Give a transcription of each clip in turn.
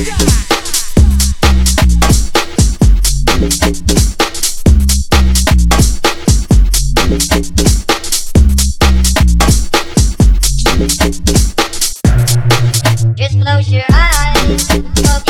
Just close your eyes.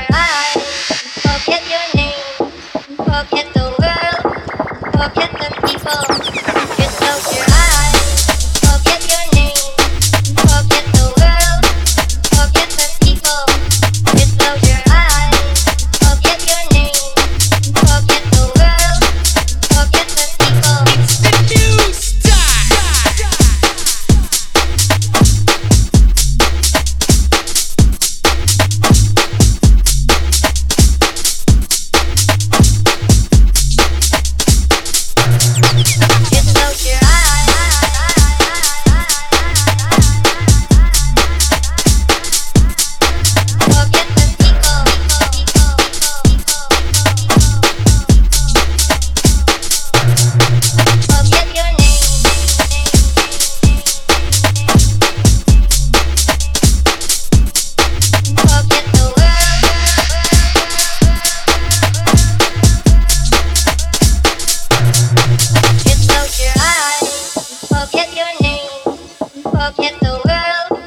Forget the world,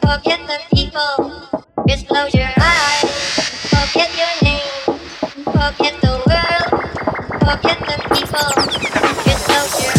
forget the people. Just close your eyes, forget your name. Forget the world, forget the people. Just close your